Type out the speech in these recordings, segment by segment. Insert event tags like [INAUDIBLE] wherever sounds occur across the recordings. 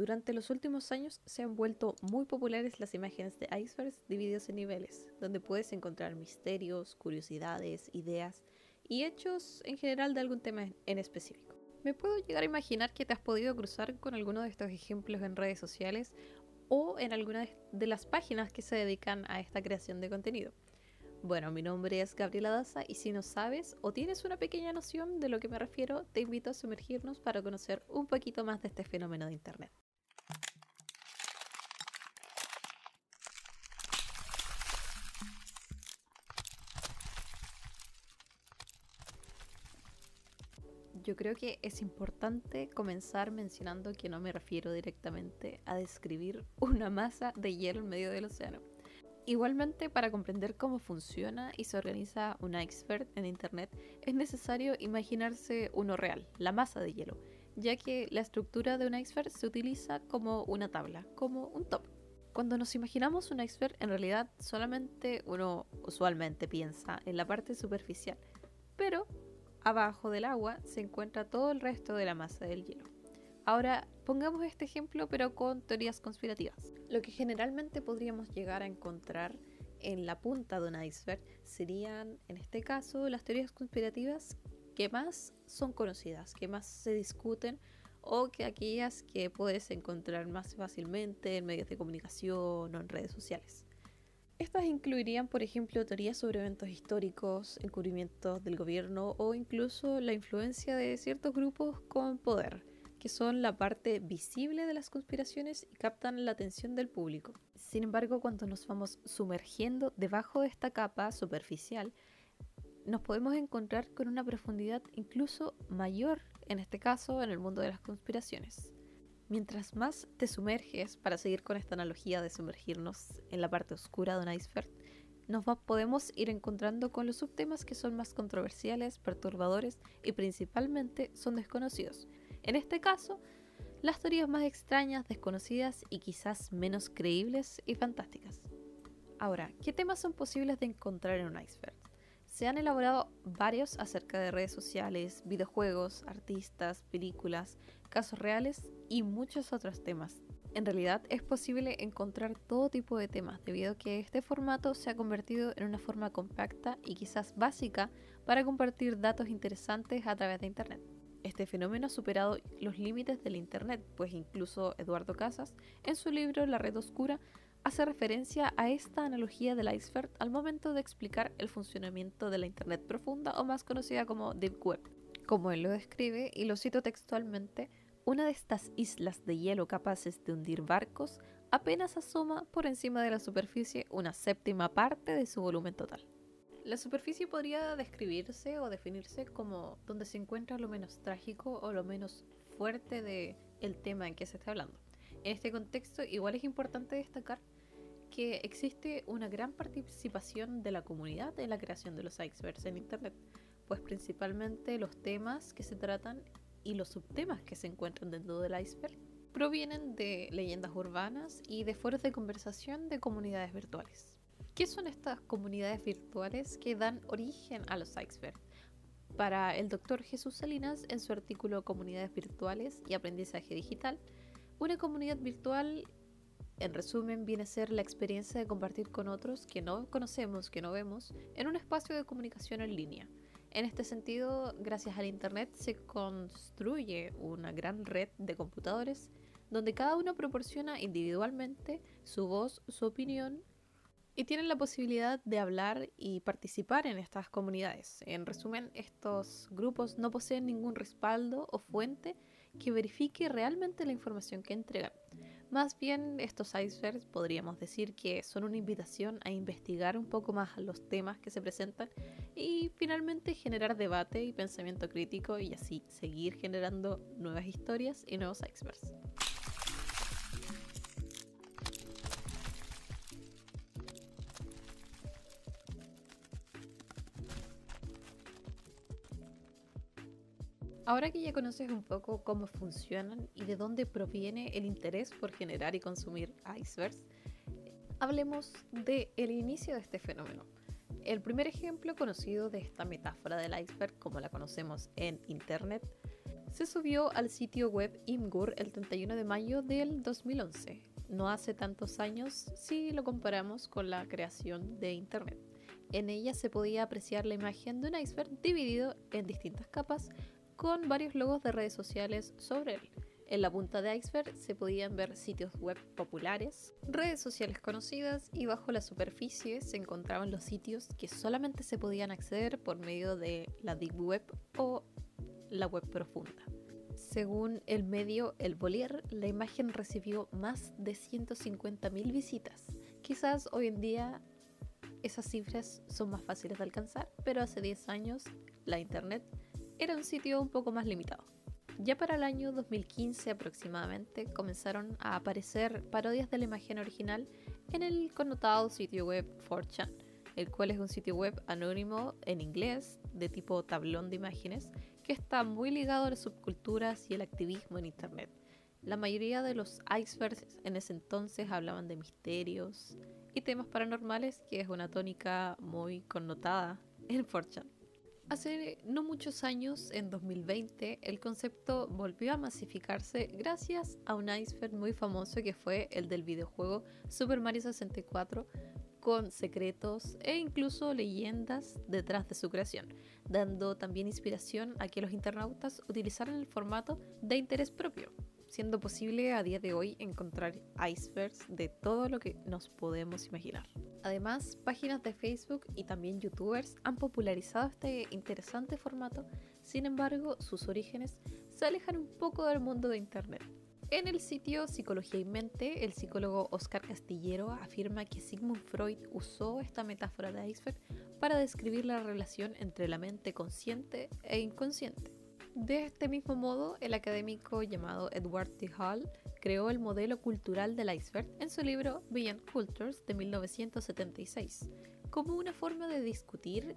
Durante los últimos años se han vuelto muy populares las imágenes de icebergs divididos en niveles, donde puedes encontrar misterios, curiosidades, ideas y hechos en general de algún tema en específico. Me puedo llegar a imaginar que te has podido cruzar con alguno de estos ejemplos en redes sociales o en alguna de las páginas que se dedican a esta creación de contenido. Bueno, mi nombre es Gabriela Daza y si no sabes o tienes una pequeña noción de lo que me refiero, te invito a sumergirnos para conocer un poquito más de este fenómeno de Internet. Yo creo que es importante comenzar mencionando que no me refiero directamente a describir [LAUGHS] una masa de hielo en medio del océano. Igualmente, para comprender cómo funciona y se organiza un iceberg en Internet, es necesario imaginarse uno real, la masa de hielo, ya que la estructura de un iceberg se utiliza como una tabla, como un top. Cuando nos imaginamos un iceberg, en realidad solamente uno usualmente piensa en la parte superficial, pero abajo del agua se encuentra todo el resto de la masa del hielo. Ahora, pongamos este ejemplo pero con teorías conspirativas. Lo que generalmente podríamos llegar a encontrar en la punta de un iceberg serían, en este caso, las teorías conspirativas que más son conocidas, que más se discuten o que aquellas que puedes encontrar más fácilmente en medios de comunicación o en redes sociales. Estas incluirían, por ejemplo, teorías sobre eventos históricos, encubrimientos del gobierno o incluso la influencia de ciertos grupos con poder, que son la parte visible de las conspiraciones y captan la atención del público. Sin embargo, cuando nos vamos sumergiendo debajo de esta capa superficial, nos podemos encontrar con una profundidad incluso mayor, en este caso, en el mundo de las conspiraciones. Mientras más te sumerges, para seguir con esta analogía de sumergirnos en la parte oscura de un iceberg, nos podemos ir encontrando con los subtemas que son más controversiales, perturbadores y principalmente son desconocidos. En este caso, las teorías más extrañas, desconocidas y quizás menos creíbles y fantásticas. Ahora, ¿qué temas son posibles de encontrar en un iceberg? Se han elaborado varios acerca de redes sociales, videojuegos, artistas, películas, casos reales y muchos otros temas. En realidad es posible encontrar todo tipo de temas debido a que este formato se ha convertido en una forma compacta y quizás básica para compartir datos interesantes a través de Internet. Este fenómeno ha superado los límites del Internet, pues incluso Eduardo Casas, en su libro La Red Oscura, hace referencia a esta analogía del iceberg al momento de explicar el funcionamiento de la Internet profunda o más conocida como Deep Web. Como él lo describe, y lo cito textualmente, una de estas islas de hielo capaces de hundir barcos apenas asoma por encima de la superficie una séptima parte de su volumen total. La superficie podría describirse o definirse como donde se encuentra lo menos trágico o lo menos fuerte del el tema en que se está hablando. En este contexto, igual es importante destacar que existe una gran participación de la comunidad en la creación de los icebergs en Internet, pues principalmente los temas que se tratan y los subtemas que se encuentran dentro del iceberg provienen de leyendas urbanas y de foros de conversación de comunidades virtuales. ¿Qué son estas comunidades virtuales que dan origen a los icebergs? Para el doctor Jesús Salinas, en su artículo Comunidades Virtuales y Aprendizaje Digital, una comunidad virtual, en resumen, viene a ser la experiencia de compartir con otros que no conocemos, que no vemos, en un espacio de comunicación en línea. En este sentido, gracias al Internet se construye una gran red de computadores donde cada uno proporciona individualmente su voz, su opinión y tienen la posibilidad de hablar y participar en estas comunidades. En resumen, estos grupos no poseen ningún respaldo o fuente que verifique realmente la información que entregan. Más bien, estos icebergs podríamos decir que son una invitación a investigar un poco más los temas que se presentan y finalmente generar debate y pensamiento crítico y así seguir generando nuevas historias y nuevos icebergs. Ahora que ya conoces un poco cómo funcionan y de dónde proviene el interés por generar y consumir icebergs, hablemos del el inicio de este fenómeno. El primer ejemplo conocido de esta metáfora del iceberg, como la conocemos en Internet, se subió al sitio web Imgur el 31 de mayo del 2011, no hace tantos años si lo comparamos con la creación de Internet. En ella se podía apreciar la imagen de un iceberg dividido en distintas capas con varios logos de redes sociales sobre él. En la punta de iceberg se podían ver sitios web populares, redes sociales conocidas y bajo la superficie se encontraban los sitios que solamente se podían acceder por medio de la Deep Web o la web profunda. Según el medio El Bolier, la imagen recibió más de 150.000 visitas. Quizás hoy en día esas cifras son más fáciles de alcanzar, pero hace 10 años la Internet era un sitio un poco más limitado. Ya para el año 2015 aproximadamente comenzaron a aparecer parodias de la imagen original en el connotado sitio web 4chan, el cual es un sitio web anónimo en inglés de tipo tablón de imágenes que está muy ligado a las subculturas y el activismo en Internet. La mayoría de los icebergs en ese entonces hablaban de misterios y temas paranormales, que es una tónica muy connotada en 4chan. Hace no muchos años, en 2020, el concepto volvió a masificarse gracias a un iceberg muy famoso que fue el del videojuego Super Mario 64, con secretos e incluso leyendas detrás de su creación, dando también inspiración a que los internautas utilizaran el formato de interés propio, siendo posible a día de hoy encontrar icebergs de todo lo que nos podemos imaginar. Además, páginas de Facebook y también youtubers han popularizado este interesante formato, sin embargo, sus orígenes se alejan un poco del mundo de Internet. En el sitio Psicología y Mente, el psicólogo Oscar Castillero afirma que Sigmund Freud usó esta metáfora de iceberg para describir la relación entre la mente consciente e inconsciente. De este mismo modo, el académico llamado Edward T. Hall creó el modelo cultural del iceberg en su libro Beyond Cultures de 1976, como una forma de discutir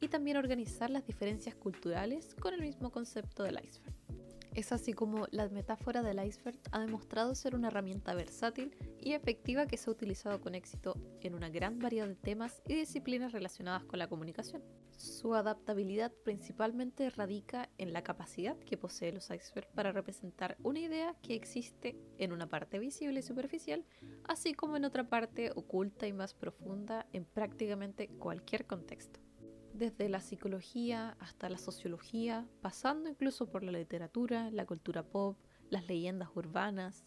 y también organizar las diferencias culturales con el mismo concepto del iceberg. Es así como la metáfora del iceberg ha demostrado ser una herramienta versátil y efectiva que se ha utilizado con éxito en una gran variedad de temas y disciplinas relacionadas con la comunicación. Su adaptabilidad principalmente radica en la capacidad que posee los icebergs para representar una idea que existe en una parte visible y superficial, así como en otra parte oculta y más profunda en prácticamente cualquier contexto. Desde la psicología hasta la sociología, pasando incluso por la literatura, la cultura pop, las leyendas urbanas,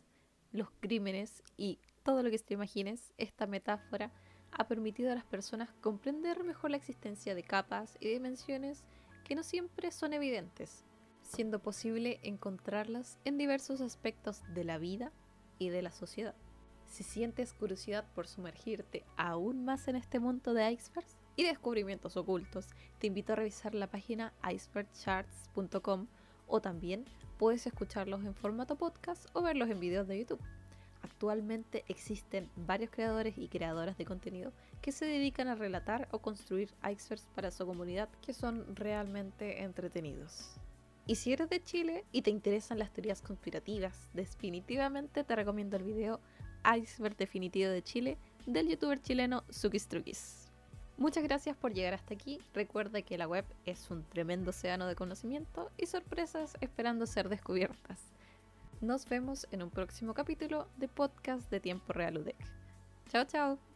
los crímenes y todo lo que te imagines, esta metáfora ha permitido a las personas comprender mejor la existencia de capas y dimensiones que no siempre son evidentes, siendo posible encontrarlas en diversos aspectos de la vida y de la sociedad. Si sientes curiosidad por sumergirte aún más en este mundo de icebergs y descubrimientos ocultos, te invito a revisar la página icebergcharts.com o también puedes escucharlos en formato podcast o verlos en videos de YouTube. Actualmente existen varios creadores y creadoras de contenido que se dedican a relatar o construir icebergs para su comunidad que son realmente entretenidos. Y si eres de Chile y te interesan las teorías conspirativas, definitivamente te recomiendo el video Iceberg Definitivo de Chile del youtuber chileno Sukistrukis. Muchas gracias por llegar hasta aquí. Recuerda que la web es un tremendo océano de conocimiento y sorpresas esperando ser descubiertas. Nos vemos en un próximo capítulo de podcast de Tiempo Real UDEC. Chao, chao.